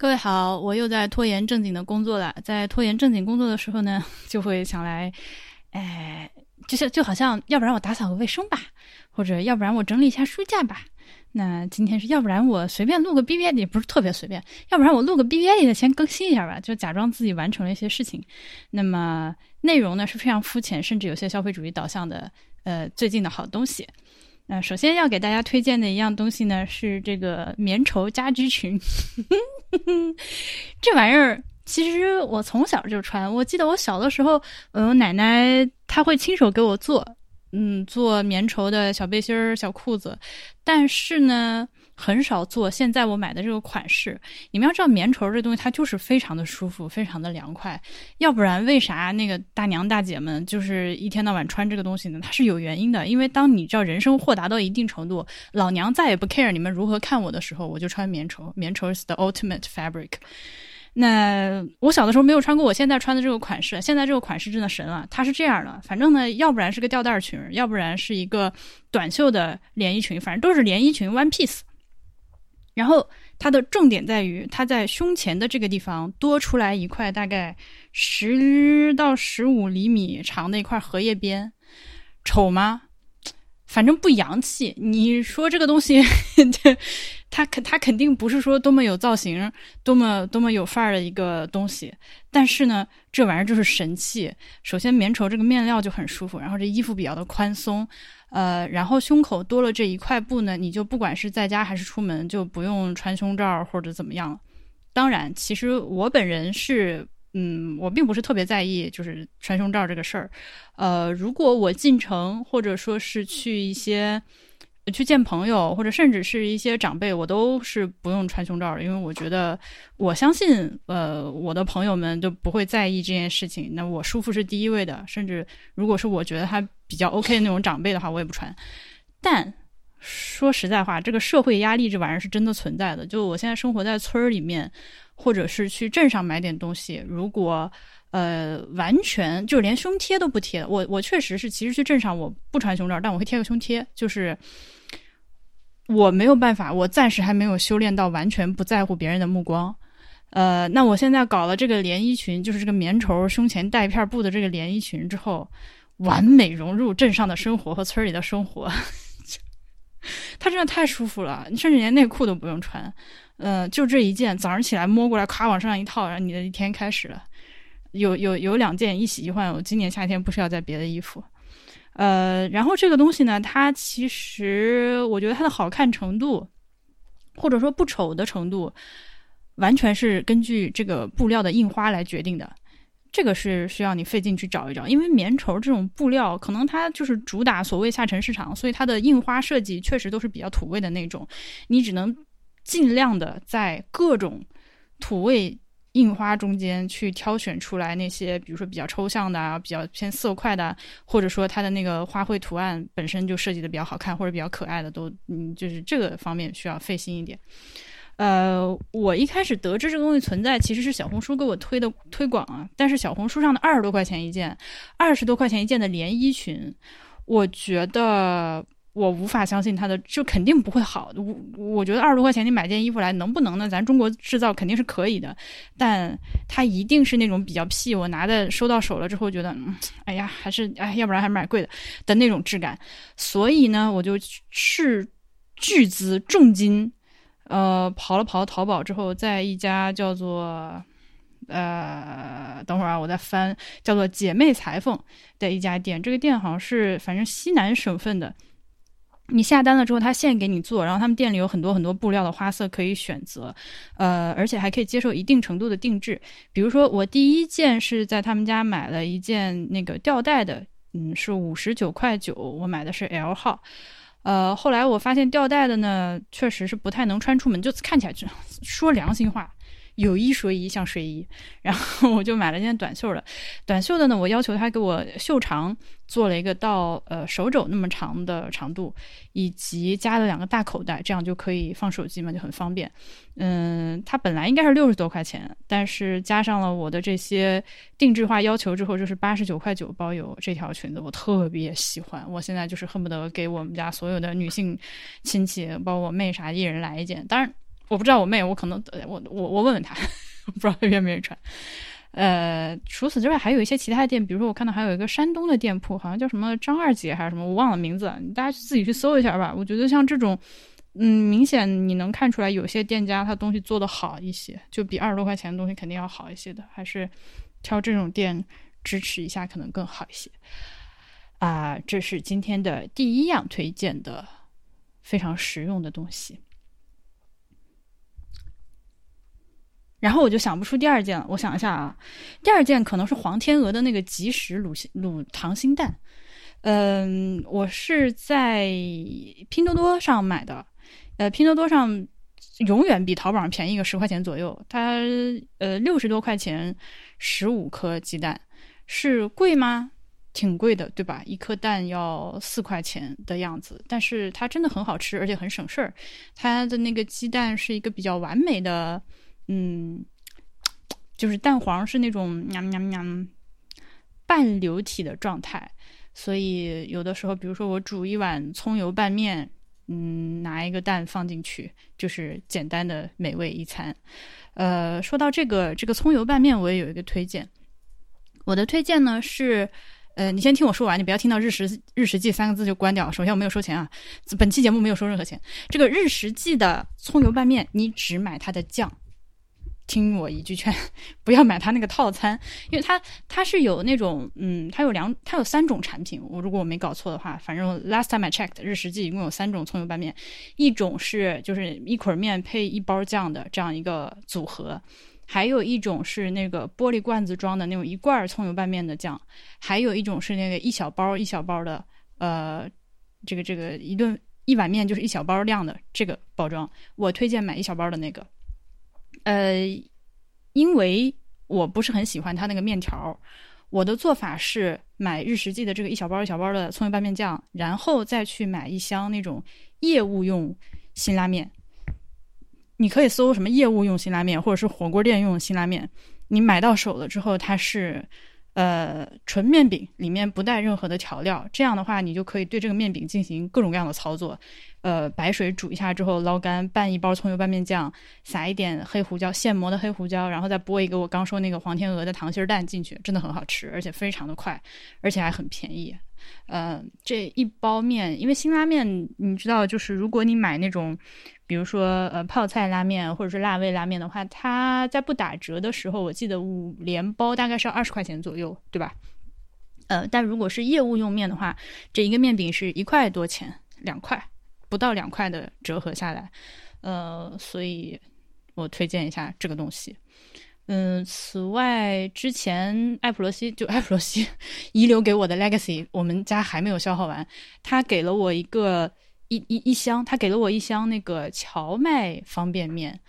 各位好，我又在拖延正经的工作了。在拖延正经工作的时候呢，就会想来，哎，就像就好像，要不然我打扫个卫生吧，或者要不然我整理一下书架吧。那今天是要不然我随便录个 B B A 也不是特别随便，要不然我录个 B B A 的先更新一下吧，就假装自己完成了一些事情。那么内容呢是非常肤浅，甚至有些消费主义导向的，呃，最近的好东西。那首先要给大家推荐的一样东西呢是这个棉绸家居裙，这玩意儿其实我从小就穿，我记得我小的时候，我奶奶她会亲手给我做。嗯，做棉绸的小背心儿、小裤子，但是呢，很少做。现在我买的这个款式，你们要知道，棉绸这东西它就是非常的舒服，非常的凉快。要不然，为啥那个大娘大姐们就是一天到晚穿这个东西呢？它是有原因的。因为当你知道人生豁达到一定程度，老娘再也不 care 你们如何看我的时候，我就穿棉绸。棉绸是 the ultimate fabric。那我小的时候没有穿过我现在穿的这个款式，现在这个款式真的神了。它是这样的，反正呢，要不然是个吊带裙，要不然是一个短袖的连衣裙，反正都是连衣裙 one piece。然后它的重点在于，它在胸前的这个地方多出来一块大概十到十五厘米长的一块荷叶边，丑吗？反正不洋气。你说这个东西，它肯它肯定不是说多么有造型、多么多么有范儿的一个东西。但是呢，这玩意儿就是神器。首先，棉绸这个面料就很舒服，然后这衣服比较的宽松，呃，然后胸口多了这一块布呢，你就不管是在家还是出门，就不用穿胸罩或者怎么样。当然，其实我本人是。嗯，我并不是特别在意，就是穿胸罩这个事儿。呃，如果我进城，或者说是去一些去见朋友，或者甚至是一些长辈，我都是不用穿胸罩的，因为我觉得我相信，呃，我的朋友们都不会在意这件事情。那我舒服是第一位的，甚至如果是我觉得他比较 OK 的那种长辈的话，我也不穿。但说实在话，这个社会压力这玩意儿是真的存在的。就我现在生活在村儿里面。或者是去镇上买点东西，如果呃完全就连胸贴都不贴，我我确实是，其实去镇上我不穿胸罩，但我会贴个胸贴，就是我没有办法，我暂时还没有修炼到完全不在乎别人的目光。呃，那我现在搞了这个连衣裙，就是这个棉绸胸前带一片布的这个连衣裙之后，完美融入镇上的生活和村里的生活，它真的太舒服了，你甚至连内裤都不用穿。嗯，就这一件，早上起来摸过来，咔往身上一套，然后你的一天开始了。有有有两件一洗一换，我今年夏天不需要再别的衣服。呃，然后这个东西呢，它其实我觉得它的好看程度，或者说不丑的程度，完全是根据这个布料的印花来决定的。这个是需要你费劲去找一找，因为棉绸这种布料，可能它就是主打所谓下沉市场，所以它的印花设计确实都是比较土味的那种，你只能。尽量的在各种土味印花中间去挑选出来那些，比如说比较抽象的啊，比较偏色块的，或者说它的那个花卉图案本身就设计的比较好看或者比较可爱的，都嗯，就是这个方面需要费心一点。呃，我一开始得知这个东西存在，其实是小红书给我推的推广啊，但是小红书上的二十多块钱一件，二十多块钱一件的连衣裙，我觉得。我无法相信它的，就肯定不会好。我我觉得二十多块钱你买件衣服来能不能呢？咱中国制造肯定是可以的，但它一定是那种比较屁。我拿的收到手了之后，觉得，哎呀，还是哎，要不然还是买贵的的那种质感。所以呢，我就是巨资重金，呃，跑了跑淘宝之后，在一家叫做呃，等会儿啊，我再翻，叫做姐妹裁缝的一家店。这个店好像是反正西南省份的。你下单了之后，他现给你做，然后他们店里有很多很多布料的花色可以选择，呃，而且还可以接受一定程度的定制。比如说，我第一件是在他们家买了一件那个吊带的，嗯，是五十九块九，我买的是 L 号。呃，后来我发现吊带的呢，确实是不太能穿出门，就看起来就，说良心话。有一说一，像睡衣，然后我就买了件短袖的。短袖的呢，我要求他给我袖长做了一个到呃手肘那么长的长度，以及加了两个大口袋，这样就可以放手机嘛，就很方便。嗯，它本来应该是六十多块钱，但是加上了我的这些定制化要求之后，就是八十九块九包邮。这条裙子我特别喜欢，我现在就是恨不得给我们家所有的女性亲戚，包括我妹啥，一人来一件。当然。我不知道我妹，我可能我我我问问她，不知道她愿不愿意穿。呃，除此之外，还有一些其他的店，比如说我看到还有一个山东的店铺，好像叫什么张二姐还是什么，我忘了名字，大家自己去搜一下吧。我觉得像这种，嗯，明显你能看出来，有些店家他东西做的好一些，就比二十多块钱的东西肯定要好一些的，还是挑这种店支持一下可能更好一些。啊，这是今天的第一样推荐的非常实用的东西。然后我就想不出第二件了。我想一下啊，第二件可能是黄天鹅的那个即食卤卤溏心蛋。嗯，我是在拼多多上买的。呃，拼多多上永远比淘宝上便宜个十块钱左右。它呃六十多块钱十五颗鸡蛋，是贵吗？挺贵的，对吧？一颗蛋要四块钱的样子。但是它真的很好吃，而且很省事儿。它的那个鸡蛋是一个比较完美的。嗯，就是蛋黄是那种喵喵喵半流体的状态，所以有的时候，比如说我煮一碗葱油拌面，嗯，拿一个蛋放进去，就是简单的美味一餐。呃，说到这个这个葱油拌面，我也有一个推荐。我的推荐呢是，呃，你先听我说完，你不要听到“日食日食记”三个字就关掉。首先我没有收钱啊，本期节目没有收任何钱。这个日食记的葱油拌面，你只买它的酱。听我一句劝，不要买它那个套餐，因为它它是有那种，嗯，它有两，它有三种产品。我如果我没搞错的话，反正 last time I checked，日食记一共有三种葱油拌面，一种是就是一捆面配一包酱的这样一个组合，还有一种是那个玻璃罐子装的那种一罐葱油拌面的酱，还有一种是那个一小包一小包的，呃，这个这个一顿一碗面就是一小包量的这个包装，我推荐买一小包的那个。呃，因为我不是很喜欢它那个面条，我的做法是买日食记的这个一小包一小包的葱油拌面酱，然后再去买一箱那种业务用辛拉面。你可以搜什么业务用辛拉面，或者是火锅店用辛拉面。你买到手了之后，它是呃纯面饼，里面不带任何的调料。这样的话，你就可以对这个面饼进行各种各样的操作。呃，白水煮一下之后捞干，拌一包葱油拌面酱，撒一点黑胡椒，现磨的黑胡椒，然后再剥一个我刚说那个黄天鹅的糖心蛋进去，真的很好吃，而且非常的快，而且还很便宜。呃，这一包面，因为辛拉面你知道，就是如果你买那种，比如说呃泡菜拉面或者是辣味拉面的话，它在不打折的时候，我记得五连包大概是二十块钱左右，对吧？呃，但如果是业务用面的话，这一个面饼是一块多钱，两块。不到两块的折合下来，呃，所以我推荐一下这个东西。嗯，此外，之前艾普罗西就艾普罗西遗留给我的 legacy，我们家还没有消耗完。他给了我一个一一一箱，他给了我一箱那个荞麦方便面，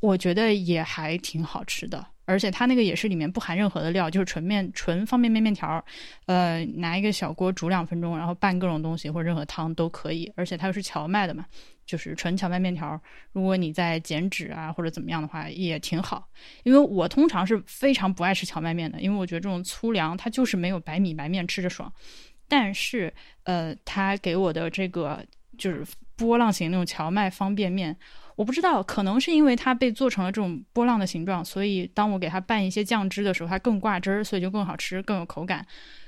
我觉得也还挺好吃的。而且它那个也是里面不含任何的料，就是纯面纯方便面面条儿，呃，拿一个小锅煮两分钟，然后拌各种东西或者任何汤都可以。而且它又是荞麦的嘛，就是纯荞麦面条。如果你在减脂啊或者怎么样的话，也挺好。因为我通常是非常不爱吃荞麦面的，因为我觉得这种粗粮它就是没有白米白面吃着爽。但是，呃，它给我的这个就是波浪形那种荞麦方便面。我不知道，可能是因为它被做成了这种波浪的形状，所以当我给它拌一些酱汁的时候，它更挂汁儿，所以就更好吃，更有口感。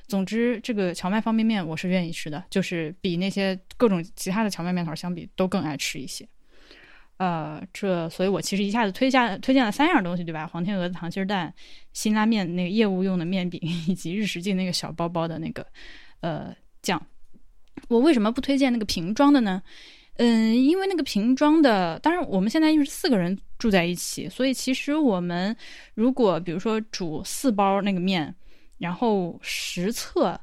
总之，这个荞麦方便面我是愿意吃的，就是比那些各种其他的荞麦面条相比都更爱吃一些。呃，这，所以我其实一下子推荐推荐了三样东西，对吧？黄天鹅的溏心蛋、辛拉面那个业务用的面饼，以及日食记那个小包包的那个呃酱。我为什么不推荐那个瓶装的呢？嗯，因为那个瓶装的，当然我们现在又是四个人住在一起，所以其实我们如果比如说煮四包那个面，然后实测，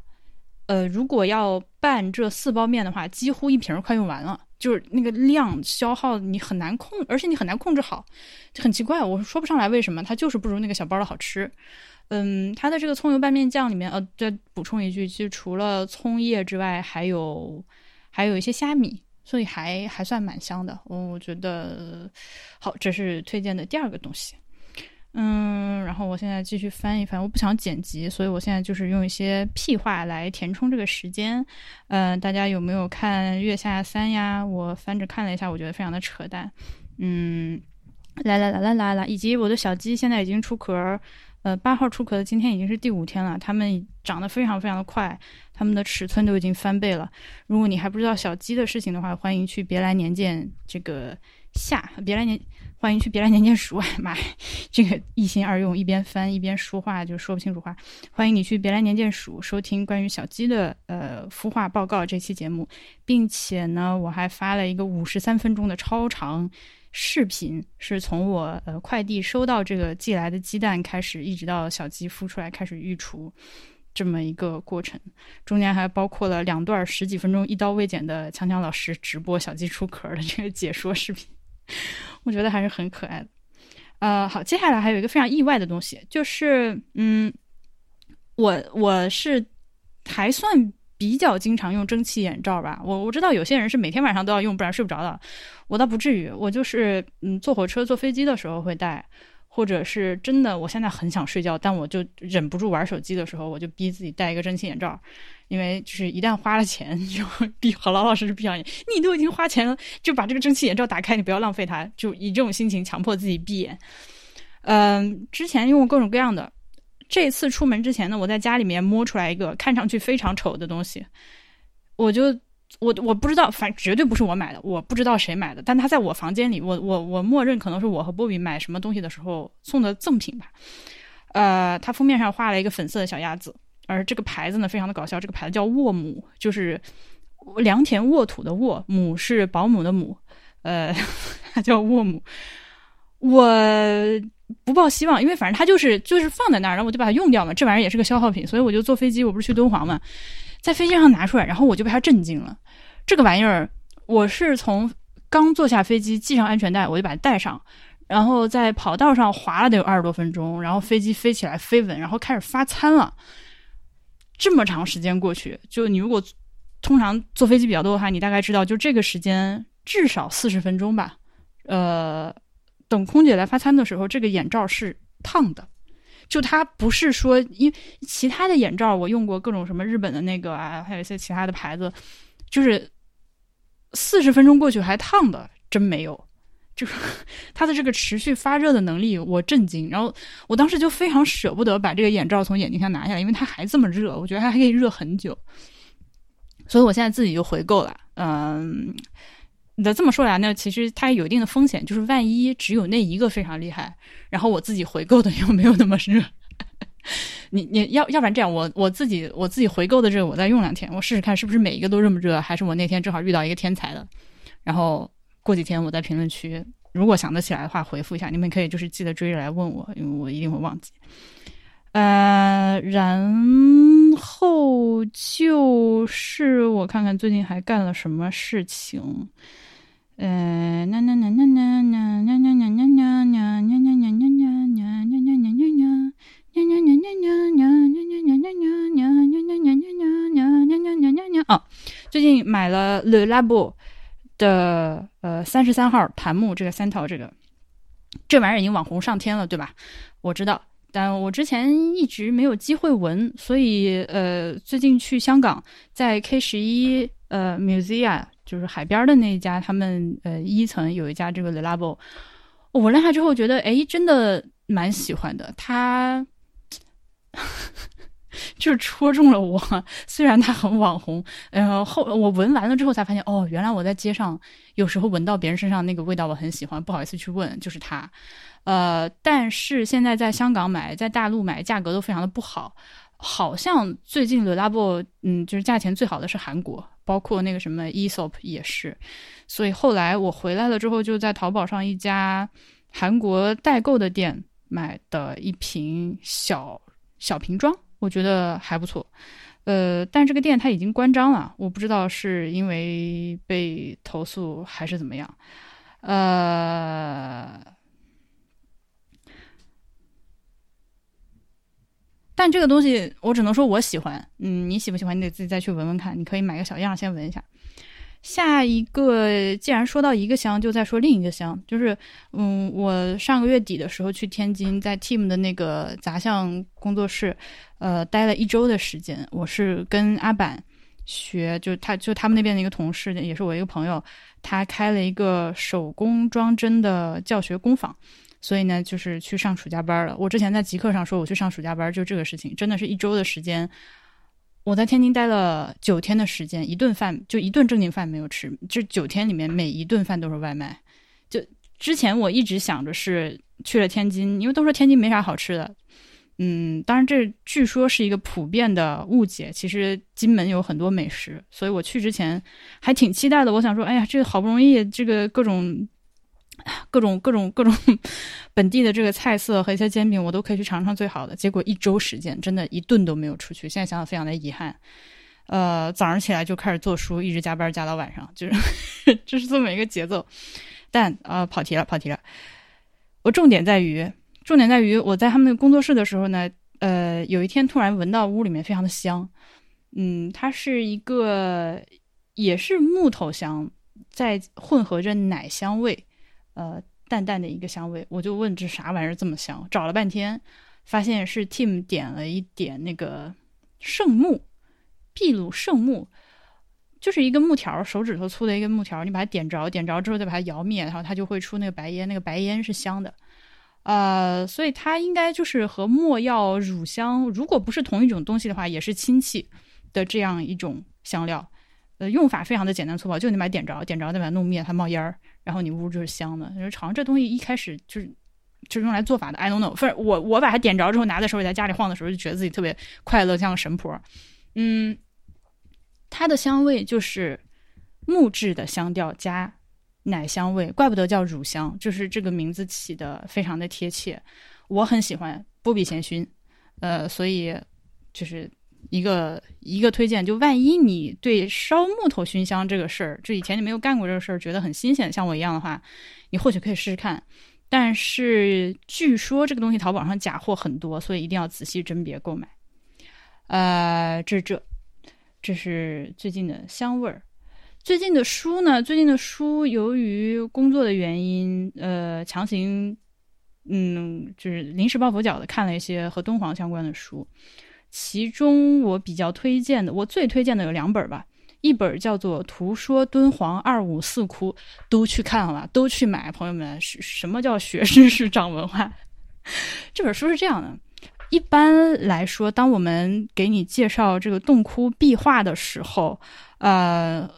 呃，如果要拌这四包面的话，几乎一瓶快用完了，就是那个量消耗你很难控，而且你很难控制好，就很奇怪，我说不上来为什么，它就是不如那个小包的好吃。嗯，它的这个葱油拌面酱里面，呃，再补充一句，其实除了葱叶之外，还有还有一些虾米。所以还还算蛮香的，我我觉得好，这是推荐的第二个东西。嗯，然后我现在继续翻一翻，我不想剪辑，所以我现在就是用一些屁话来填充这个时间。嗯，大家有没有看《月下三》呀？我翻着看了一下，我觉得非常的扯淡。嗯，来来来来来来，以及我的小鸡现在已经出壳，呃，八号出壳的今天已经是第五天了，它们长得非常非常的快，它们的尺寸都已经翻倍了。如果你还不知道小鸡的事情的话，欢迎去别来年鉴这个下别来年。欢迎去别来年鉴书买这个一心二用，一边翻一边说话就说不清楚话。欢迎你去别来年鉴书收听关于小鸡的呃孵化报告这期节目，并且呢，我还发了一个五十三分钟的超长视频，是从我呃快递收到这个寄来的鸡蛋开始，一直到小鸡孵出来开始育雏这么一个过程，中间还包括了两段十几分钟一刀未剪的强强老师直播小鸡出壳的这个解说视频。我觉得还是很可爱的，呃，好，接下来还有一个非常意外的东西，就是，嗯，我我是还算比较经常用蒸汽眼罩吧，我我知道有些人是每天晚上都要用，不然睡不着的，我倒不至于，我就是，嗯，坐火车、坐飞机的时候会戴。或者是真的，我现在很想睡觉，但我就忍不住玩手机的时候，我就逼自己戴一个蒸汽眼罩，因为就是一旦花了钱，就闭好老老实实闭上眼。你都已经花钱了，就把这个蒸汽眼罩打开，你不要浪费它，就以这种心情强迫自己闭眼。嗯，之前用过各种各样的，这次出门之前呢，我在家里面摸出来一个看上去非常丑的东西，我就。我我不知道，反绝对不是我买的，我不知道谁买的，但他在我房间里，我我我默认可能是我和波比买什么东西的时候送的赠品吧。呃，它封面上画了一个粉色的小鸭子，而这个牌子呢非常的搞笑，这个牌子叫沃姆，就是良田沃土的沃，姆是保姆的姆，呃，它 叫沃姆。我不抱希望，因为反正它就是就是放在那儿，然后我就把它用掉嘛，这玩意儿也是个消耗品，所以我就坐飞机，我不是去敦煌嘛。在飞机上拿出来，然后我就被他震惊了。这个玩意儿，我是从刚坐下飞机系上安全带，我就把它带上，然后在跑道上滑了得有二十多分钟，然后飞机飞起来飞稳，然后开始发餐了。这么长时间过去，就你如果通常坐飞机比较多的话，你大概知道，就这个时间至少四十分钟吧。呃，等空姐来发餐的时候，这个眼罩是烫的。就它不是说，因为其他的眼罩我用过各种什么日本的那个啊，还有一些其他的牌子，就是四十分钟过去还烫的，真没有。就是 它的这个持续发热的能力，我震惊。然后我当时就非常舍不得把这个眼罩从眼睛上拿下来，因为它还这么热，我觉得它还可以热很久。所以我现在自己就回购了。嗯，那这么说来呢，其实它有一定的风险，就是万一只有那一个非常厉害。然后我自己回购的又没有那么热，你你要要不然这样，我我自己我自己回购的这个我再用两天，我试试看是不是每一个都这么热，还是我那天正好遇到一个天才的，然后过几天我在评论区如果想得起来的话回复一下，你们可以就是记得追着来问我，因为我一定会忘记。呃，然后就是我看看最近还干了什么事情。呃，那买了 Le Labo 的呃三十三号檀木这个三套这个，这玩意儿已经网红上天了，对吧？我知道，但我之前一直没有机会闻，所以呃，最近去香港，在 K 十一呃 Musea。就是海边的那一家，他们呃一层有一家这个 Le Labo，我闻了它之后觉得，哎，真的蛮喜欢的。它就是戳中了我，虽然它很网红，呃后我闻完了之后才发现，哦，原来我在街上有时候闻到别人身上那个味道，我很喜欢，不好意思去问，就是它。呃，但是现在在香港买，在大陆买，价格都非常的不好。好像最近 Le Labo，嗯，就是价钱最好的是韩国。包括那个什么 Esop 也是，所以后来我回来了之后，就在淘宝上一家韩国代购的店买的一瓶小小瓶装，我觉得还不错。呃，但这个店它已经关张了，我不知道是因为被投诉还是怎么样。呃，但这个东西我只能说我喜欢，嗯，你喜不喜欢你得自己再去闻闻看。你可以买个小样先闻一下。下一个，既然说到一个乡，就再说另一个乡，就是嗯，我上个月底的时候去天津，在 Team 的那个杂项工作室，呃，待了一周的时间。我是跟阿板学，就他就他们那边的一个同事，也是我一个朋友，他开了一个手工装针的教学工坊，所以呢，就是去上暑假班了。我之前在极客上说我去上暑假班，就这个事情，真的是一周的时间。我在天津待了九天的时间，一顿饭就一顿正经饭没有吃，这九天里面每一顿饭都是外卖。就之前我一直想着是去了天津，因为都说天津没啥好吃的。嗯，当然这据说是一个普遍的误解。其实金门有很多美食，所以我去之前还挺期待的。我想说，哎呀，这好不容易，这个各种、各种、各种、各种 本地的这个菜色和一些煎饼，我都可以去尝尝最好的。结果一周时间，真的一顿都没有出去。现在想想非常的遗憾。呃，早上起来就开始做书，一直加班加到晚上，就是 就是这么一个节奏。但啊，跑题了，跑题了。我重点在于。重点在于，我在他们那个工作室的时候呢，呃，有一天突然闻到屋里面非常的香，嗯，它是一个也是木头香，在混合着奶香味，呃，淡淡的一个香味。我就问这啥玩意儿这么香？找了半天，发现是 Tim 点了一点那个圣木，秘鲁圣木，就是一个木条，手指头粗的一个木条，你把它点着，点着之后再把它摇灭，然后它就会出那个白烟，那个白烟是香的。呃，所以它应该就是和没药、乳香，如果不是同一种东西的话，也是亲戚的这样一种香料。用法非常的简单粗暴，就你把它点着，点着再把它弄灭，它冒烟儿，然后你屋就是香的。好像这东西一开始就是就是用来做法的，I don't know。反正我我把它点着之后，拿在手里在家里晃的时候，就觉得自己特别快乐，像个神婆。嗯，它的香味就是木质的香调加。奶香味，怪不得叫乳香，就是这个名字起的非常的贴切，我很喜欢波比咸熏，呃，所以就是一个一个推荐，就万一你对烧木头熏香这个事儿，就以前你没有干过这个事儿，觉得很新鲜，像我一样的话，你或许可以试试看。但是据说这个东西淘宝上假货很多，所以一定要仔细甄别购买。呃，这是这，这是最近的香味儿。最近的书呢？最近的书由于工作的原因，呃，强行，嗯，就是临时抱佛脚的看了一些和敦煌相关的书。其中我比较推荐的，我最推荐的有两本吧。一本叫做《图说敦煌二五四窟》，都去看了，都去买，朋友们。什什么叫学知识长文化？这本书是这样的：一般来说，当我们给你介绍这个洞窟壁画的时候，呃。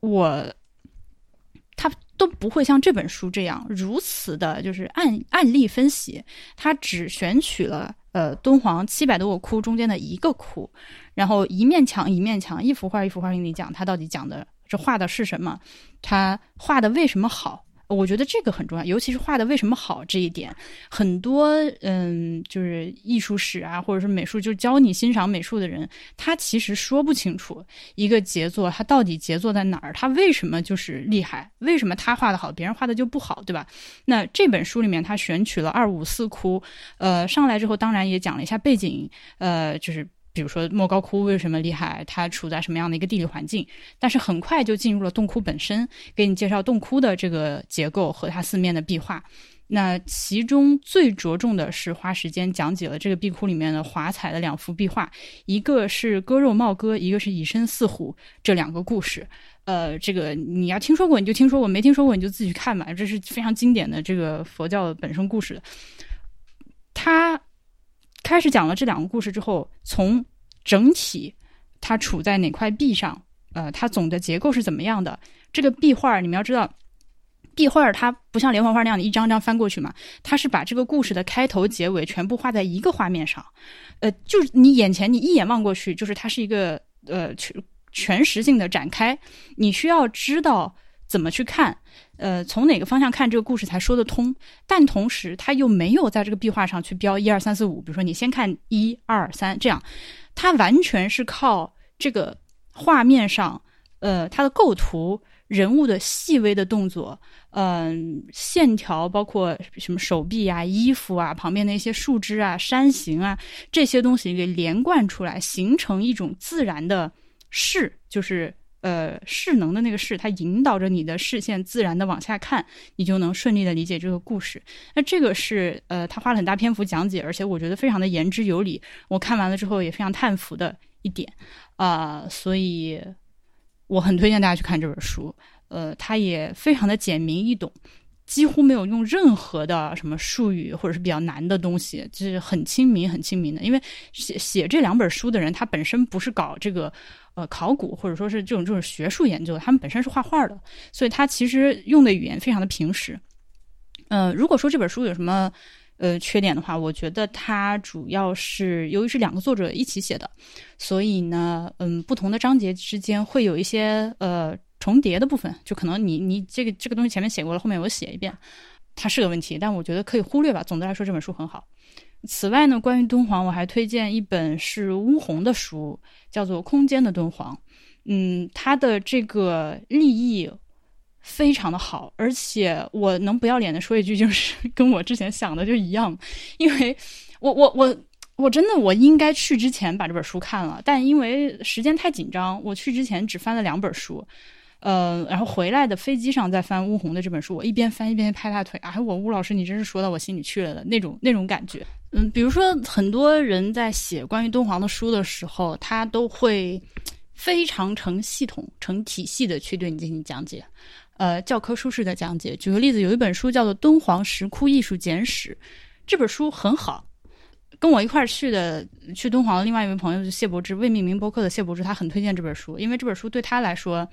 我，他都不会像这本书这样如此的，就是案案例分析。他只选取了呃敦煌七百多个窟中间的一个窟，然后一面墙一面墙，一幅画一幅画给你讲，他到底讲的这画的是什么，他画的为什么好。我觉得这个很重要，尤其是画的为什么好这一点，很多嗯，就是艺术史啊，或者是美术，就教你欣赏美术的人，他其实说不清楚一个杰作，他到底杰作在哪儿，他为什么就是厉害，为什么他画的好，别人画的就不好，对吧？那这本书里面他选取了二五四窟，呃，上来之后当然也讲了一下背景，呃，就是。比如说莫高窟为什么厉害？它处在什么样的一个地理环境？但是很快就进入了洞窟本身，给你介绍洞窟的这个结构和它四面的壁画。那其中最着重的是花时间讲解了这个壁窟里面的华彩的两幅壁画，一个是割肉帽哥，一个是以身饲虎这两个故事。呃，这个你要听说过你就听说过，没听说过你就自己去看吧。这是非常经典的这个佛教本身故事。它。开始讲了这两个故事之后，从整体它处在哪块壁上，呃，它总的结构是怎么样的？这个壁画你们要知道，壁画它不像连环画那样的一张张翻过去嘛，它是把这个故事的开头、结尾全部画在一个画面上，呃，就是你眼前你一眼望过去，就是它是一个呃全全实性的展开，你需要知道。怎么去看？呃，从哪个方向看这个故事才说得通？但同时，他又没有在这个壁画上去标一二三四五。比如说，你先看一二三，这样，他完全是靠这个画面上，呃，它的构图、人物的细微的动作，嗯，线条，包括什么手臂啊、衣服啊、旁边的一些树枝啊、山形啊这些东西给连贯出来，形成一种自然的势，就是。呃，势能的那个势，它引导着你的视线自然的往下看，你就能顺利的理解这个故事。那这个是呃，他花了很大篇幅讲解，而且我觉得非常的言之有理。我看完了之后也非常叹服的一点啊，所以我很推荐大家去看这本书。呃，它也非常的简明易懂，几乎没有用任何的什么术语或者是比较难的东西，就是很亲民、很亲民的。因为写写这两本书的人，他本身不是搞这个。呃，考古或者说是这种这种学术研究，他们本身是画画的，所以他其实用的语言非常的平实。呃，如果说这本书有什么呃缺点的话，我觉得它主要是由于是两个作者一起写的，所以呢，嗯，不同的章节之间会有一些呃重叠的部分，就可能你你这个这个东西前面写过了，后面我写一遍，它是个问题，但我觉得可以忽略吧。总的来说，这本书很好。此外呢，关于敦煌，我还推荐一本是乌红的书，叫做《空间的敦煌》。嗯，它的这个立意非常的好，而且我能不要脸的说一句，就是 跟我之前想的就一样。因为我我我我真的我应该去之前把这本书看了，但因为时间太紧张，我去之前只翻了两本书。呃，然后回来的飞机上再翻乌红的这本书，我一边翻一边拍大腿。哎，我乌老师，你真是说到我心里去了的那种那种感觉。嗯，比如说很多人在写关于敦煌的书的时候，他都会非常成系统、成体系的去对你进行讲解，呃，教科书式的讲解。举个例子，有一本书叫做《敦煌石窟艺术简史》，这本书很好。跟我一块儿去的去敦煌的另外一位朋友是谢伯之，未命名博客的谢伯之，他很推荐这本书，因为这本书对他来说。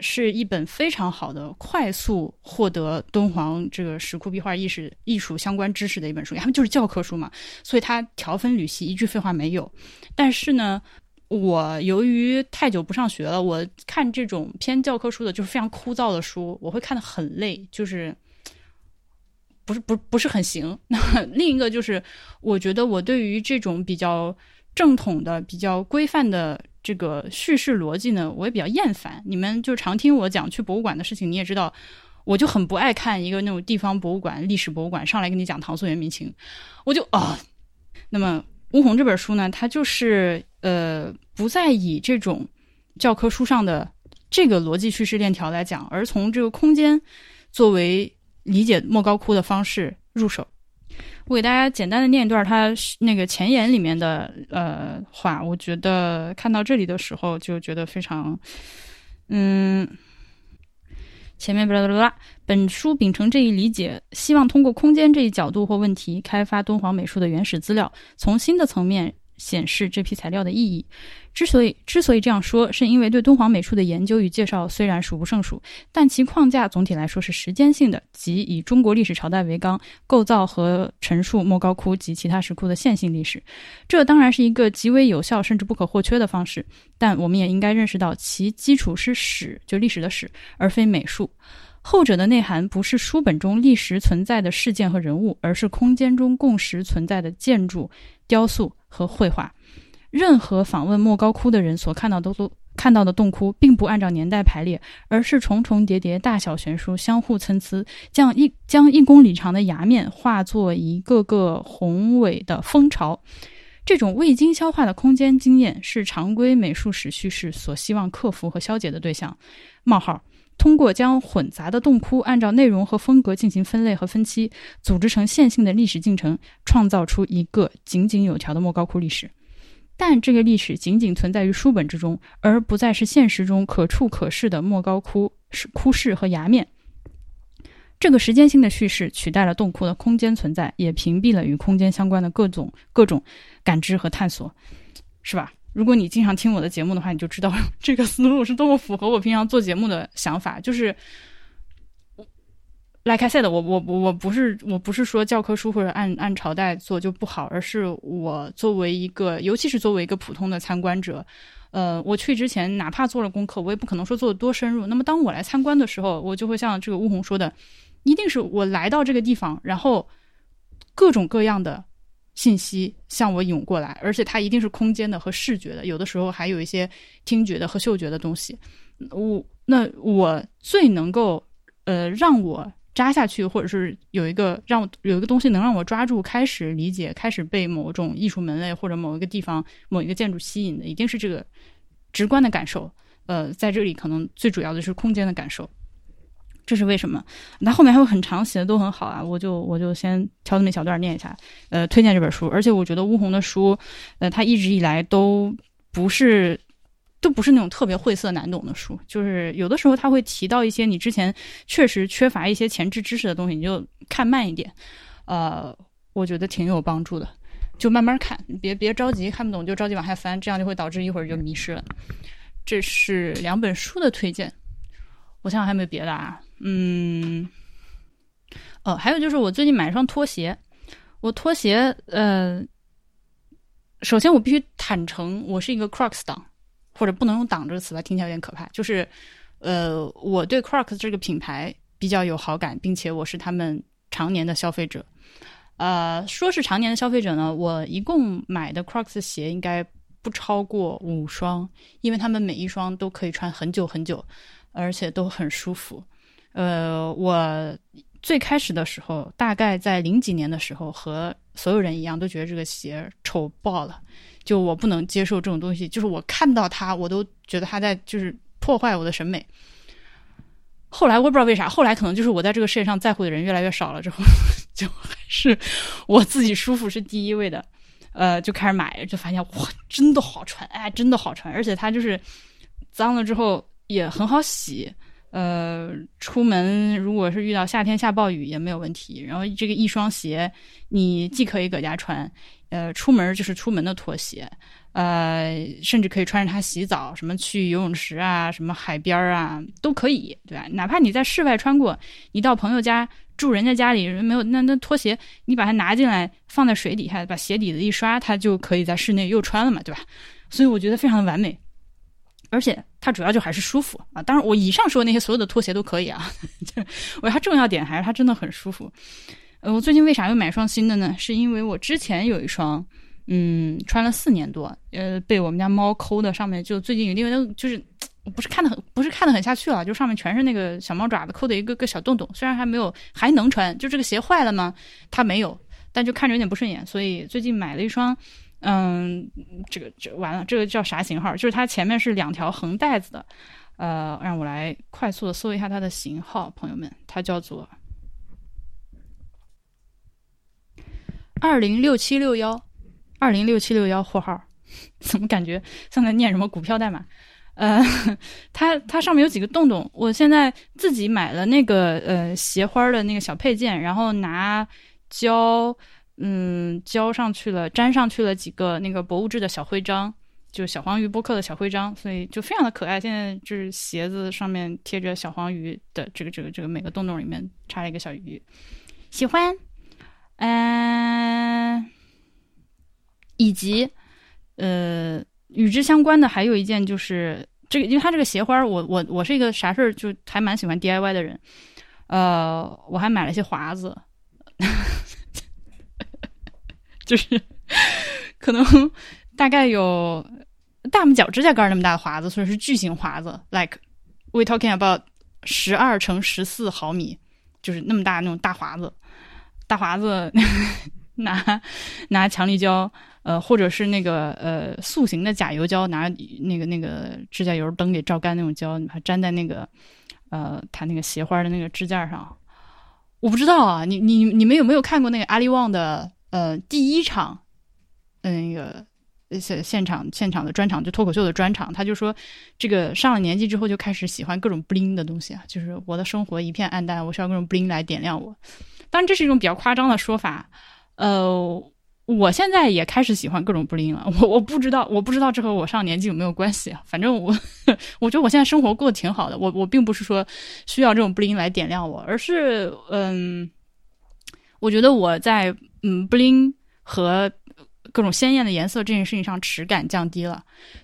是一本非常好的、快速获得敦煌这个石窟壁画艺术艺术相关知识的一本书，他们就是教科书嘛，所以它条分缕析，一句废话没有。但是呢，我由于太久不上学了，我看这种偏教科书的，就是非常枯燥的书，我会看得很累，就是不是不不是很行。那 另一个就是，我觉得我对于这种比较正统的、比较规范的。这个叙事逻辑呢，我也比较厌烦。你们就常听我讲去博物馆的事情，你也知道，我就很不爱看一个那种地方博物馆、历史博物馆上来跟你讲唐宋元明清，我就啊。那么乌红这本书呢，它就是呃，不再以这种教科书上的这个逻辑叙事链条来讲，而从这个空间作为理解莫高窟的方式入手。我给大家简单的念一段他那个前言里面的呃话，我觉得看到这里的时候就觉得非常，嗯，前面巴拉巴拉，本书秉承这一理解，希望通过空间这一角度或问题，开发敦煌美术的原始资料，从新的层面。显示这批材料的意义。之所以之所以这样说，是因为对敦煌美术的研究与介绍虽然数不胜数，但其框架总体来说是时间性的，即以中国历史朝代为纲，构造和陈述莫高窟及其他石窟的线性历史。这当然是一个极为有效甚至不可或缺的方式，但我们也应该认识到，其基础是史，就历史的史，而非美术。后者的内涵不是书本中历史存在的事件和人物，而是空间中共识存在的建筑、雕塑和绘画。任何访问莫高窟的人所看到的都看到的洞窟，并不按照年代排列，而是重重叠叠、大小悬殊、相互参差，将一将一公里长的崖面化作一个个宏伟的蜂巢。这种未经消化的空间经验，是常规美术史叙事所希望克服和消解的对象。冒号。通过将混杂的洞窟按照内容和风格进行分类和分期，组织成线性的历史进程，创造出一个井井有条的莫高窟历史。但这个历史仅仅存在于书本之中，而不再是现实中可触可视的莫高窟是窟室和崖面。这个时间性的叙事取代了洞窟的空间存在，也屏蔽了与空间相关的各种各种感知和探索，是吧？如果你经常听我的节目的话，你就知道 这个思路是多么符合我平常做节目的想法。就是，like I said，我我我不是我不是说教科书或者按按朝代做就不好，而是我作为一个，尤其是作为一个普通的参观者，呃，我去之前哪怕做了功课，我也不可能说做的多深入。那么当我来参观的时候，我就会像这个乌红说的，一定是我来到这个地方，然后各种各样的。信息向我涌过来，而且它一定是空间的和视觉的，有的时候还有一些听觉的和嗅觉的东西。我那我最能够呃让我扎下去，或者是有一个让有一个东西能让我抓住，开始理解，开始被某种艺术门类或者某一个地方某一个建筑吸引的，一定是这个直观的感受。呃，在这里可能最主要的是空间的感受。这是为什么？那后面还有很长，写的都很好啊，我就我就先挑这么一小段念一下。呃，推荐这本书，而且我觉得乌红的书，呃，他一直以来都不是，都不是那种特别晦涩难懂的书，就是有的时候他会提到一些你之前确实缺乏一些前置知识的东西，你就看慢一点，呃，我觉得挺有帮助的，就慢慢看，别别着急，看不懂就着急往下翻，这样就会导致一会儿就迷失了。这是两本书的推荐，我想想还有没有别的啊？嗯，哦，还有就是我最近买一双拖鞋，我拖鞋，呃，首先我必须坦诚，我是一个 Crocs 党，或者不能用“党”这个词吧，听起来有点可怕。就是，呃，我对 Crocs 这个品牌比较有好感，并且我是他们常年的消费者。呃，说是常年的消费者呢，我一共买的 Crocs 鞋应该不超过五双，因为他们每一双都可以穿很久很久，而且都很舒服。呃，我最开始的时候，大概在零几年的时候，和所有人一样，都觉得这个鞋丑爆了，就我不能接受这种东西，就是我看到它，我都觉得它在就是破坏我的审美。后来我也不知道为啥，后来可能就是我在这个世界上在乎的人越来越少了之后，就还是我自己舒服是第一位的，呃，就开始买，就发现哇，真的好穿，哎，真的好穿，而且它就是脏了之后也很好洗。呃，出门如果是遇到夏天下暴雨也没有问题。然后这个一双鞋，你既可以搁家穿，呃，出门就是出门的拖鞋，呃，甚至可以穿着它洗澡，什么去游泳池啊，什么海边啊都可以，对吧？哪怕你在室外穿过，你到朋友家住人家家里人没有那那拖鞋，你把它拿进来放在水底下，把鞋底子一刷，它就可以在室内又穿了嘛，对吧？所以我觉得非常的完美。而且它主要就还是舒服啊！当然，我以上说的那些所有的拖鞋都可以啊。我它重要点还是它真的很舒服。呃，我最近为啥又买双新的呢？是因为我之前有一双，嗯，穿了四年多，呃，被我们家猫抠的，上面就最近因为那就是不是看的很不是看的很下去了，就上面全是那个小猫爪子抠的一个个小洞洞。虽然还没有还能穿，就这个鞋坏了吗？它没有，但就看着有点不顺眼，所以最近买了一双。嗯，这个这完了，这个叫啥型号？就是它前面是两条横带子的，呃，让我来快速的搜一下它的型号，朋友们，它叫做二零六七六幺，二零六七六幺货号，怎么感觉像在念什么股票代码？呃，它它上面有几个洞洞，我现在自己买了那个呃鞋花的那个小配件，然后拿胶。嗯，交上去了，粘上去了几个那个博物志的小徽章，就是小黄鱼播客的小徽章，所以就非常的可爱。现在就是鞋子上面贴着小黄鱼的这个这个这个每个洞洞里面插了一个小鱼，喜欢。嗯，以及呃与之相关的还有一件就是这个，因为它这个鞋花，我我我是一个啥事儿就还蛮喜欢 DIY 的人，呃，我还买了些华子。就是 可能大概有大拇脚指甲盖那么大的华子，所以是巨型华子，like we talking about 十二乘十四毫米，就是那么大那种大华子。大华子 拿拿强力胶，呃，或者是那个呃塑形的甲油胶，拿那个那个指甲油灯给照干那种胶，你把它粘在那个呃它那个鞋花的那个支架上。我不知道啊，你你你们有没有看过那个阿里旺的？呃，第一场，那个现现场现场的专场，就脱口秀的专场，他就说，这个上了年纪之后就开始喜欢各种 bling 的东西啊，就是我的生活一片暗淡，我需要各种 bling 来点亮我。当然，这是一种比较夸张的说法。呃，我现在也开始喜欢各种 bling 了。我我不知道，我不知道这和我上年纪有没有关系啊？反正我 我觉得我现在生活过得挺好的。我我并不是说需要这种 bling 来点亮我，而是嗯。我觉得我在嗯，bling 和各种鲜艳的颜色这件事情上耻感降低了。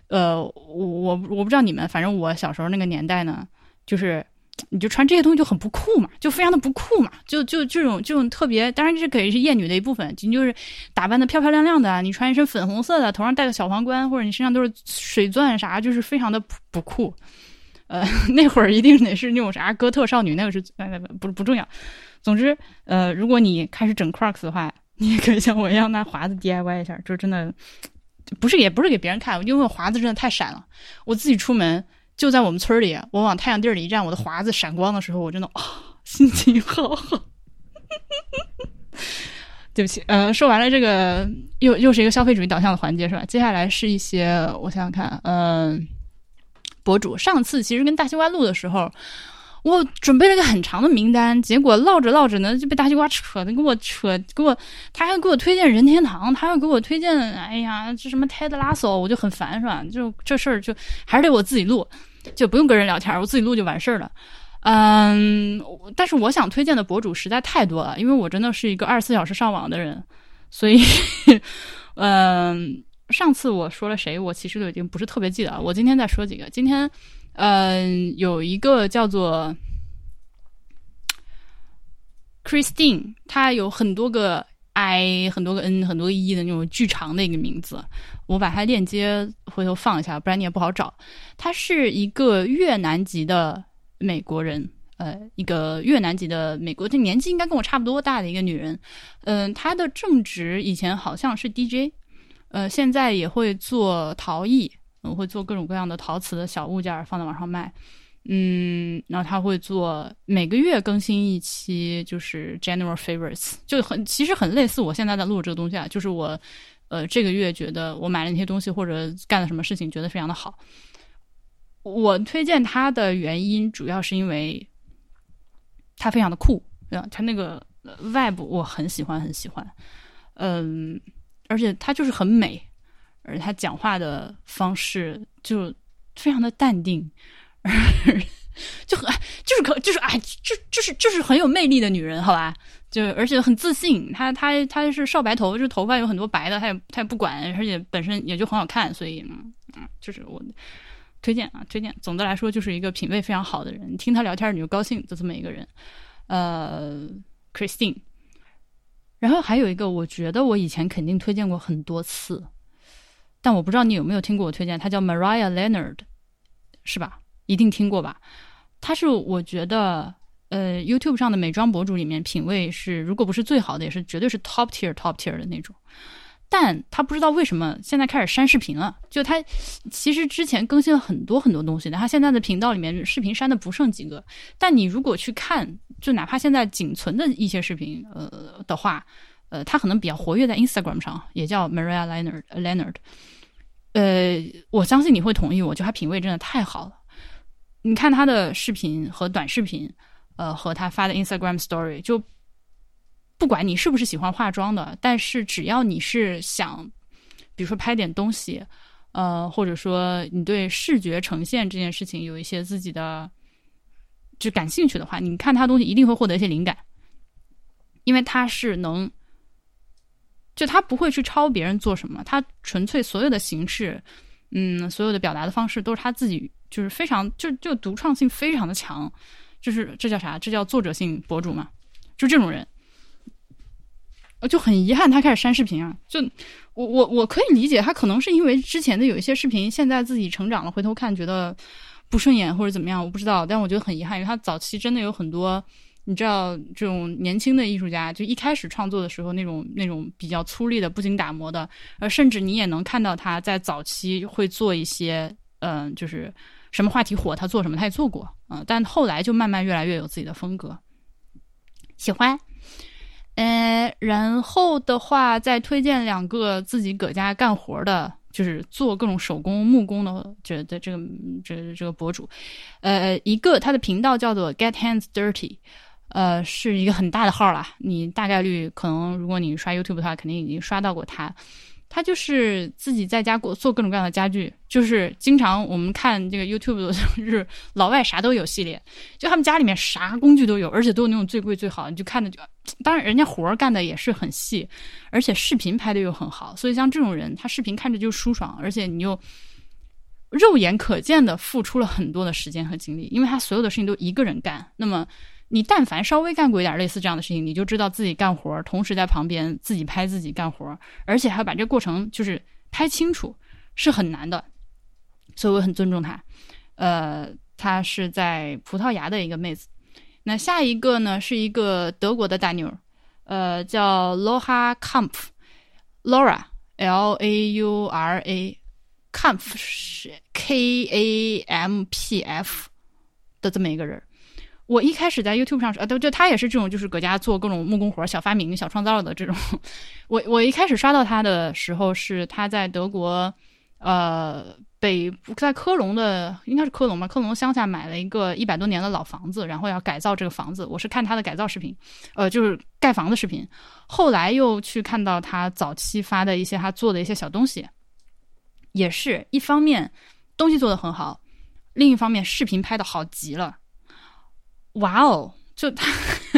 呃，我我我不知道你们，反正我小时候那个年代呢，就是你就穿这些东西就很不酷嘛，就非常的不酷嘛，就就这种这种特别，当然这可以是艳女的一部分，你就是打扮的漂漂亮亮的，你穿一身粉红色的，头上戴个小皇冠，或者你身上都是水钻啥，就是非常的不不酷。呃，那会儿一定得是那种啥哥特少女，那个是呃不不重要。总之，呃，如果你开始整 Crocs 的话，你可以像我一样拿华子 DIY 一下，就真的不是也不是给别人看，因为华子真的太闪了，我自己出门就在我们村里，我往太阳地里一站，我的华子闪光的时候，我真的啊，心情好好。对不起，呃，说完了这个，又又是一个消费主义导向的环节，是吧？接下来是一些，我想想看，嗯，博主。上次其实跟大西瓜录的时候，我准备了一个很长的名单，结果唠着唠着呢，就被大西瓜扯的给我扯，给我，他还给我推荐任天堂，他要给我推荐，哎呀，这什么泰德拉索，我就很烦，是吧？就这事儿就还是得我自己录，就不用跟人聊天，我自己录就完事儿了。嗯，但是我想推荐的博主实在太多了，因为我真的是一个二十四小时上网的人，所以，嗯，上次我说了谁，我其实都已经不是特别记得了。我今天再说几个，今天，嗯，有一个叫做 Christine，她有很多个 I，很多个 N，很多个 E 的那种巨长的一个名字，我把它链接回头放一下，不然你也不好找。她是一个越南籍的。美国人，呃，一个越南籍的美国，这年纪应该跟我差不多大的一个女人，嗯，她的正职以前好像是 DJ，呃，现在也会做陶艺，嗯，会做各种各样的陶瓷的小物件放在网上卖，嗯，然后他会做每个月更新一期，就是 General Favorites，就很其实很类似我现在在录这个东西啊，就是我，呃，这个月觉得我买了那些东西或者干了什么事情，觉得非常的好。我推荐他的原因主要是因为，他非常的酷，对吧？他那个 vibe 我很喜欢，很喜欢。嗯，而且他就是很美，而他讲话的方式就非常的淡定，就很就是可就是哎，就就是就是很有魅力的女人，好吧？就而且很自信，她她她是少白头，就是头发有很多白的，她也她也不管，而且本身也就很好看，所以嗯，就是我。推荐啊，推荐。总的来说，就是一个品味非常好的人，听他聊天你就高兴的这么一个人。呃，Christine。然后还有一个，我觉得我以前肯定推荐过很多次，但我不知道你有没有听过我推荐。他叫 Mariah Leonard，是吧？一定听过吧？他是我觉得呃 YouTube 上的美妆博主里面品味是，如果不是最好的，也是绝对是 Top Tier Top Tier 的那种。但他不知道为什么现在开始删视频了。就他其实之前更新了很多很多东西的，他现在的频道里面视频删的不剩几个。但你如果去看，就哪怕现在仅存的一些视频，呃的话，呃，他可能比较活跃在 Instagram 上，也叫 Maria Leonard Leonard。呃，我相信你会同意，我觉得他品味真的太好了。你看他的视频和短视频，呃，和他发的 Instagram Story 就。不管你是不是喜欢化妆的，但是只要你是想，比如说拍点东西，呃，或者说你对视觉呈现这件事情有一些自己的就感兴趣的话，你看他东西一定会获得一些灵感，因为他是能，就他不会去抄别人做什么，他纯粹所有的形式，嗯，所有的表达的方式都是他自己，就是非常就就独创性非常的强，就是这叫啥？这叫作者性博主嘛？就这种人。就很遗憾，他开始删视频啊！就我我我可以理解，他可能是因为之前的有一些视频，现在自己成长了，回头看觉得不顺眼或者怎么样，我不知道。但我觉得很遗憾，因为他早期真的有很多，你知道，这种年轻的艺术家，就一开始创作的时候那种那种比较粗粝的、不经打磨的，呃，甚至你也能看到他在早期会做一些，嗯，就是什么话题火，他做什么他也做过，嗯，但后来就慢慢越来越有自己的风格，喜欢。呃，然后的话，再推荐两个自己搁家干活的，就是做各种手工木工的，这的这个这这个博主，呃，一个他的频道叫做 Get Hands Dirty，呃，是一个很大的号啦，你大概率可能如果你刷 YouTube 的话，肯定已经刷到过他。他就是自己在家做做各种各样的家具，就是经常我们看这个 YouTube 就是老外啥都有系列，就他们家里面啥工具都有，而且都有那种最贵最好，你就看着就，当然人家活儿干的也是很细，而且视频拍的又很好，所以像这种人，他视频看着就舒爽，而且你又肉眼可见的付出了很多的时间和精力，因为他所有的事情都一个人干，那么。你但凡稍微干过一点类似这样的事情，你就知道自己干活，同时在旁边自己拍自己干活，而且还要把这个过程就是拍清楚，是很难的。所以我很尊重他。呃，他是在葡萄牙的一个妹子。那下一个呢，是一个德国的大妞，呃，叫 Loha Kampf，Laura L A U R A Kampf 是 K A M P F 的这么一个人。我一开始在 YouTube 上啊，对就，他也是这种，就是搁家做各种木工活、小发明、小创造的这种。我我一开始刷到他的时候，是他在德国，呃，北在科隆的，应该是科隆吧，科隆乡下买了一个一百多年的老房子，然后要改造这个房子。我是看他的改造视频，呃，就是盖房的视频。后来又去看到他早期发的一些他做的一些小东西，也是一方面东西做的很好，另一方面视频拍的好极了。哇哦！就他，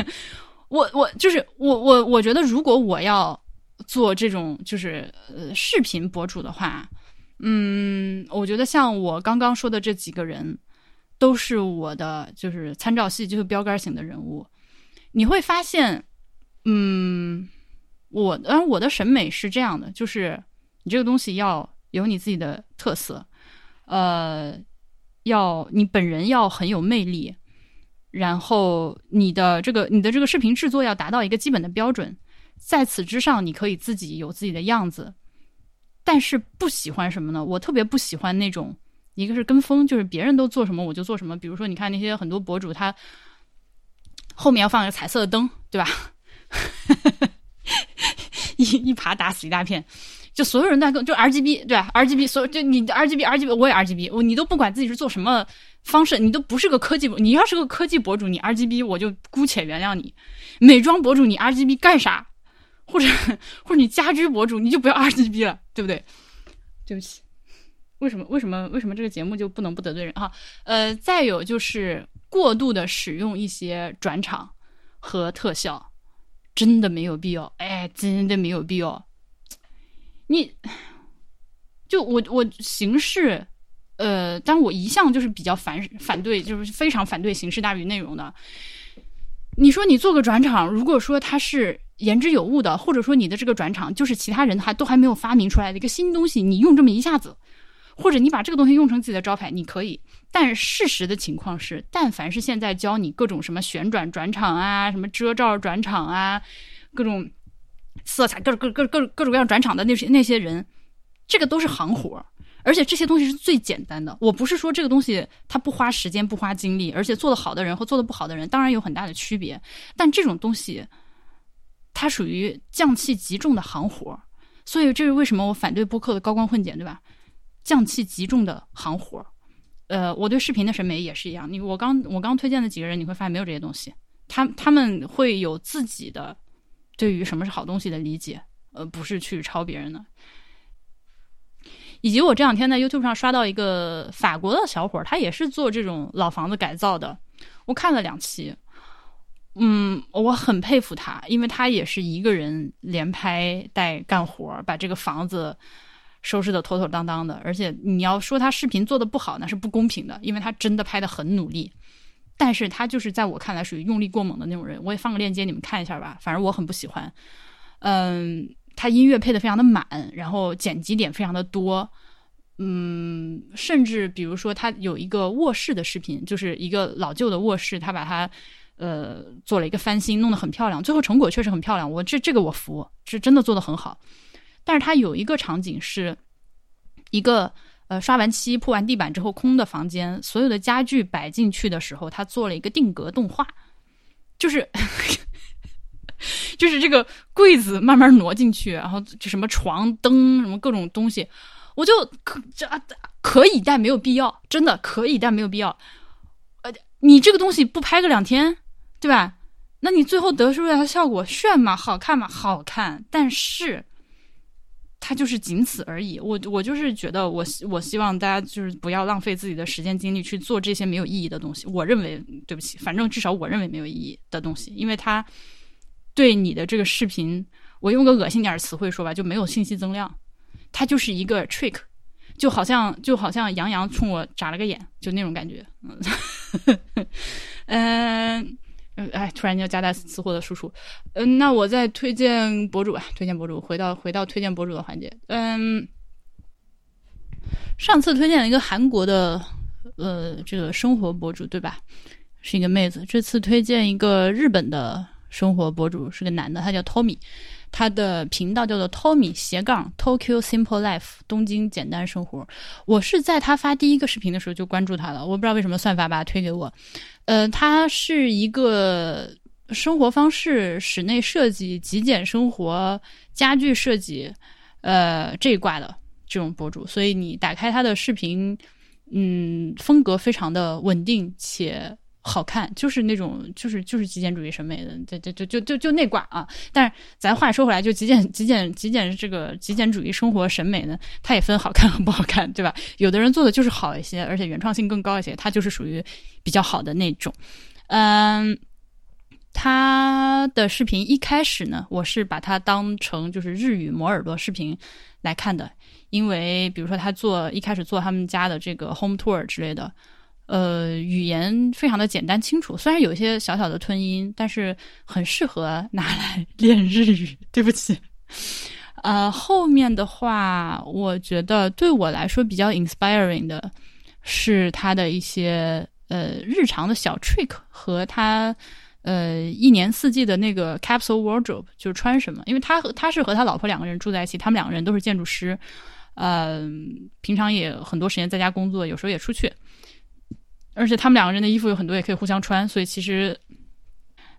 我我就是我我我觉得，如果我要做这种就是呃视频博主的话，嗯，我觉得像我刚刚说的这几个人，都是我的就是参照系，就是标杆型的人物。你会发现，嗯，我当然我的审美是这样的，就是你这个东西要有你自己的特色，呃，要你本人要很有魅力。然后你的这个你的这个视频制作要达到一个基本的标准，在此之上，你可以自己有自己的样子。但是不喜欢什么呢？我特别不喜欢那种，一个是跟风，就是别人都做什么我就做什么。比如说，你看那些很多博主，他后面要放一个彩色的灯，对吧？一一爬打死一大片，就所有人都在跟就 RGB 对吧？RGB 所有就你的 RGB RGB 我也 RGB，我你都不管自己是做什么。方式你都不是个科技，你要是个科技博主，你 RGB 我就姑且原谅你；美妆博主你 RGB 干啥？或者或者你家居博主你就不要 RGB 了，对不对？对不起，为什么为什么为什么这个节目就不能不得罪人哈？呃，再有就是过度的使用一些转场和特效，真的没有必要，哎，真的没有必要。你就我我形式。呃，但我一向就是比较反反对，就是非常反对形式大于内容的。你说你做个转场，如果说它是言之有物的，或者说你的这个转场就是其他人还都还没有发明出来的一个新东西，你用这么一下子，或者你把这个东西用成自己的招牌，你可以。但事实的情况是，但凡是现在教你各种什么旋转转场啊，什么遮罩转场啊，各种色彩、各各各各各种各样转场的那些那些人，这个都是行活。而且这些东西是最简单的。我不是说这个东西它不花时间、不花精力，而且做的好的人和做的不好的人当然有很大的区别。但这种东西，它属于匠气极重的行活所以这是为什么我反对播客的高光混剪，对吧？匠气极重的行活呃，我对视频的审美也是一样。你我刚我刚推荐的几个人，你会发现没有这些东西。他他们会有自己的对于什么是好东西的理解，呃，不是去抄别人的。以及我这两天在 YouTube 上刷到一个法国的小伙儿，他也是做这种老房子改造的。我看了两期，嗯，我很佩服他，因为他也是一个人连拍带干活，把这个房子收拾的妥妥当当的。而且你要说他视频做的不好，那是不公平的，因为他真的拍的很努力。但是他就是在我看来属于用力过猛的那种人。我也放个链接，你们看一下吧。反正我很不喜欢。嗯。他音乐配的非常的满，然后剪辑点非常的多，嗯，甚至比如说他有一个卧室的视频，就是一个老旧的卧室，他把它呃做了一个翻新，弄得很漂亮，最后成果确实很漂亮，我这这个我服，是真的做的很好。但是他有一个场景是一个呃刷完漆铺完地板之后空的房间，所有的家具摆进去的时候，他做了一个定格动画，就是。就是这个柜子慢慢挪进去，然后就什么床灯什么各种东西，我就可这可以，但没有必要，真的可以，但没有必要。呃，你这个东西不拍个两天，对吧？那你最后得出来的效果炫吗？好看吗？好看，但是它就是仅此而已。我我就是觉得，我我希望大家就是不要浪费自己的时间精力去做这些没有意义的东西。我认为，对不起，反正至少我认为没有意义的东西，因为它。对你的这个视频，我用个恶心点的词汇说吧，就没有信息增量，它就是一个 trick，就好像就好像杨洋冲我眨了个眼，就那种感觉。嗯，嗯 哎，突然间加带词货的输出，嗯，那我再推荐博主吧，推荐博主，回到回到推荐博主的环节。嗯，上次推荐了一个韩国的呃这个生活博主，对吧？是一个妹子，这次推荐一个日本的。生活博主是个男的，他叫 Tommy，他的频道叫做 Tommy 斜杠 Tokyo Simple Life 东京简单生活。我是在他发第一个视频的时候就关注他了，我不知道为什么算法把他推给我。呃，他是一个生活方式、室内设计、极简生活、家具设计，呃这一挂的这种博主，所以你打开他的视频，嗯，风格非常的稳定且。好看，就是那种，就是就是极简主义审美的，就就就就就就那挂啊！但是咱话说回来，就极简极简极简这个极简主义生活审美呢，它也分好看和不好看，对吧？有的人做的就是好一些，而且原创性更高一些，它就是属于比较好的那种。嗯，他的视频一开始呢，我是把它当成就是日语磨耳朵视频来看的，因为比如说他做一开始做他们家的这个 home tour 之类的。呃，语言非常的简单清楚，虽然有一些小小的吞音，但是很适合拿来练日语。对不起，呃，后面的话，我觉得对我来说比较 inspiring 的是他的一些呃日常的小 trick 和他呃一年四季的那个 capsule wardrobe，就是穿什么，因为他和他是和他老婆两个人住在一起，他们两个人都是建筑师，呃，平常也很多时间在家工作，有时候也出去。而且他们两个人的衣服有很多，也可以互相穿，所以其实，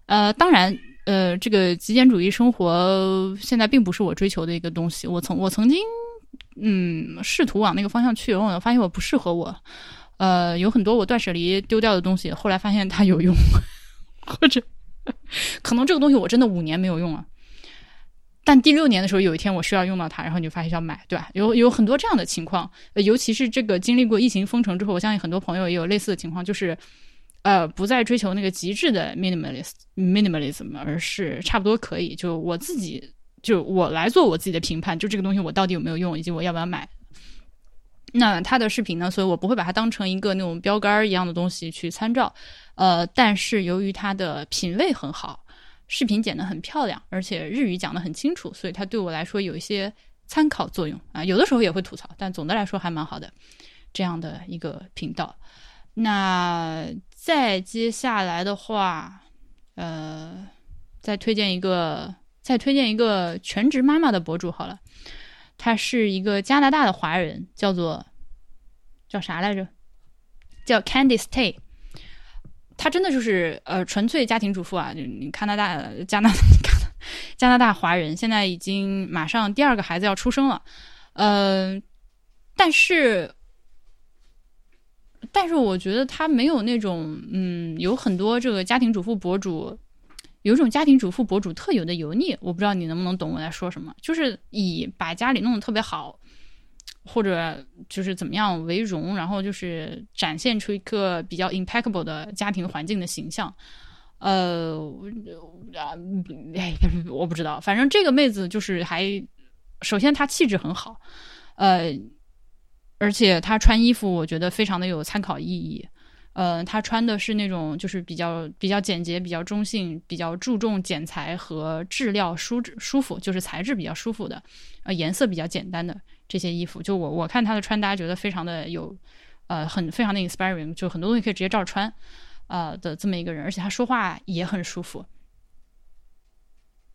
呃，当然，呃，这个极简主义生活现在并不是我追求的一个东西。我曾我曾经，嗯，试图往那个方向去，我发现我不适合我。呃，有很多我断舍离丢掉的东西，后来发现它有用，或者可能这个东西我真的五年没有用了。但第六年的时候，有一天我需要用到它，然后你就发现要买，对吧？有有很多这样的情况，呃尤其是这个经历过疫情封城之后，我相信很多朋友也有类似的情况，就是，呃，不再追求那个极致的 minimalist minimalism，而是差不多可以，就我自己就我来做我自己的评判，就这个东西我到底有没有用，以及我要不要买。那他的视频呢？所以我不会把它当成一个那种标杆一样的东西去参照，呃，但是由于他的品味很好。视频剪得很漂亮，而且日语讲得很清楚，所以它对我来说有一些参考作用啊。有的时候也会吐槽，但总的来说还蛮好的。这样的一个频道，那再接下来的话，呃，再推荐一个，再推荐一个全职妈妈的博主好了。他是一个加拿大的华人，叫做叫啥来着？叫 Candice Tay。他真的就是呃纯粹家庭主妇啊，就 你加拿大加拿大加拿大华人，现在已经马上第二个孩子要出生了，呃，但是但是我觉得他没有那种嗯，有很多这个家庭主妇博主有一种家庭主妇博主特有的油腻，我不知道你能不能懂我在说什么，就是以把家里弄得特别好。或者就是怎么样为荣，然后就是展现出一个比较 impeccable 的家庭环境的形象，呃，哎，我不知道，反正这个妹子就是还，首先她气质很好，呃，而且她穿衣服我觉得非常的有参考意义。呃，她穿的是那种就是比较比较简洁、比较中性、比较注重剪裁和质料舒舒服，就是材质比较舒服的，呃，颜色比较简单的这些衣服。就我我看他的穿搭，觉得非常的有，呃，很非常的 inspiring，就很多东西可以直接照穿，呃的这么一个人，而且他说话也很舒服，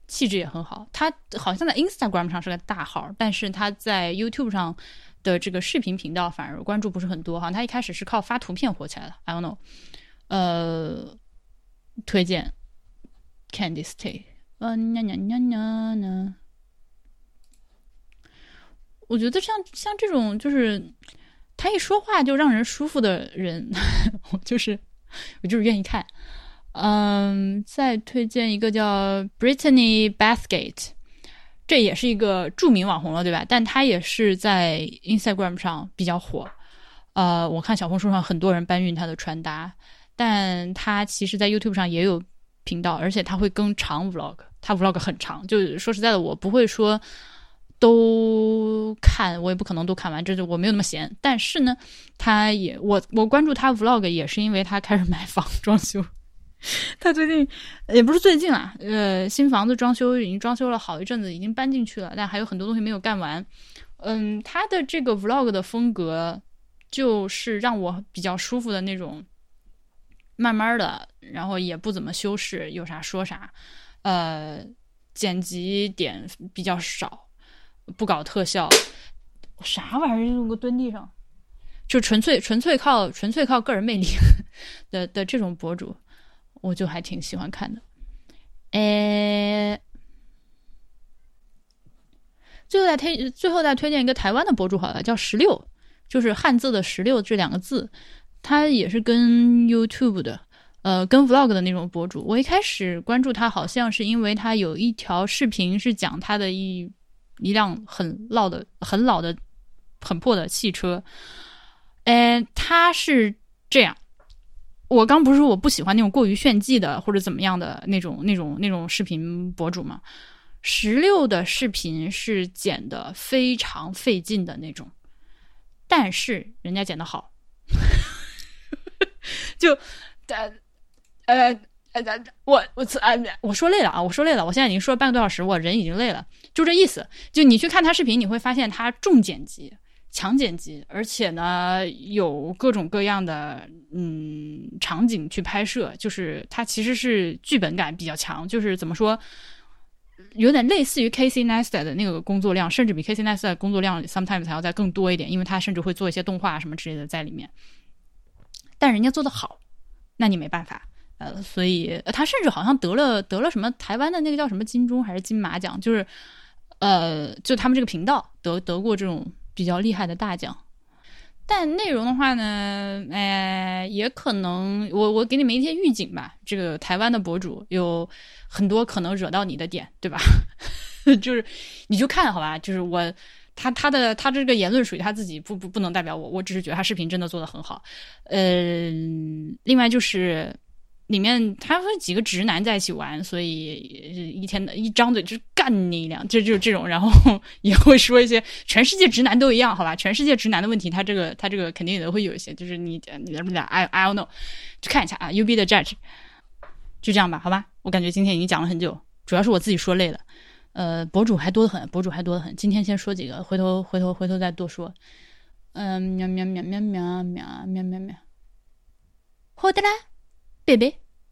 气质也很好。他好像在 Instagram 上是个大号，但是他在 YouTube 上。的这个视频频道反而关注不是很多哈，他一开始是靠发图片火起来的。I don't know，呃，推荐 Candice Tay，嗯呀呀呀呀呀，我觉得像像这种就是他一说话就让人舒服的人，我就是我就是愿意看。嗯，再推荐一个叫 Brittany Bathgate。这也是一个著名网红了，对吧？但他也是在 Instagram 上比较火。呃，我看小红书上很多人搬运他的穿搭，但他其实，在 YouTube 上也有频道，而且他会更长 Vlog。他 Vlog 很长，就说实在的，我不会说都看，我也不可能都看完，这就我没有那么闲。但是呢，他也我我关注他 Vlog 也是因为他开始买房装修。他最近也不是最近啊，呃，新房子装修已经装修了好一阵子，已经搬进去了，但还有很多东西没有干完。嗯，他的这个 vlog 的风格就是让我比较舒服的那种，慢慢的，然后也不怎么修饰，有啥说啥。呃，剪辑点比较少，不搞特效，啥玩意儿？用个蹲地上，就纯粹纯粹靠纯粹靠个人魅力 的的这种博主，我就还挺喜欢看的。诶，最后再推最后再推荐一个台湾的博主好了，叫十六，就是汉字的十六这两个字，他也是跟 YouTube 的。呃，跟 vlog 的那种博主，我一开始关注他，好像是因为他有一条视频是讲他的一一辆很老的、很老的、很破的汽车。哎，他是这样，我刚不是说我不喜欢那种过于炫技的或者怎么样的那种、那种、那种视频博主吗？十六的视频是剪的非常费劲的那种，但是人家剪的好，就呃。呃呃，我我啊，我说累了啊，我说累了，我现在已经说了半个多小时，我人已经累了，就这意思。就你去看他视频，你会发现他重剪辑、强剪辑，而且呢有各种各样的嗯场景去拍摄，就是他其实是剧本感比较强，就是怎么说，有点类似于 Casey Neistat 的那个工作量，甚至比 Casey Neistat 工作量 sometimes 还要再更多一点，因为他甚至会做一些动画什么之类的在里面。但人家做的好，那你没办法。呃，所以他甚至好像得了得了什么台湾的那个叫什么金钟还是金马奖，就是，呃，就他们这个频道得得过这种比较厉害的大奖。但内容的话呢，呃，也可能我我给你们一些预警吧。这个台湾的博主有很多可能惹到你的点，对吧？就是你就看好吧，就是我他他的他这个言论属于他自己，不不不能代表我，我只是觉得他视频真的做的很好。呃，另外就是。里面他和几个直男在一起玩，所以一天的一张嘴就是干你一两，就就这种，然后 也会说一些全世界直男都一样，好吧？全世界直男的问题，他这个他这个肯定也会有一些，就是你你不俩 I I don't know，去看一下啊，U B 的 Judge，就这样吧，好吧？我感觉今天已经讲了很久，主要是我自己说累了，呃，博主还多得很，博主还多得很，今天先说几个，回头回头回头再多说，嗯，喵喵喵喵喵喵喵喵喵，好的啦。贝贝。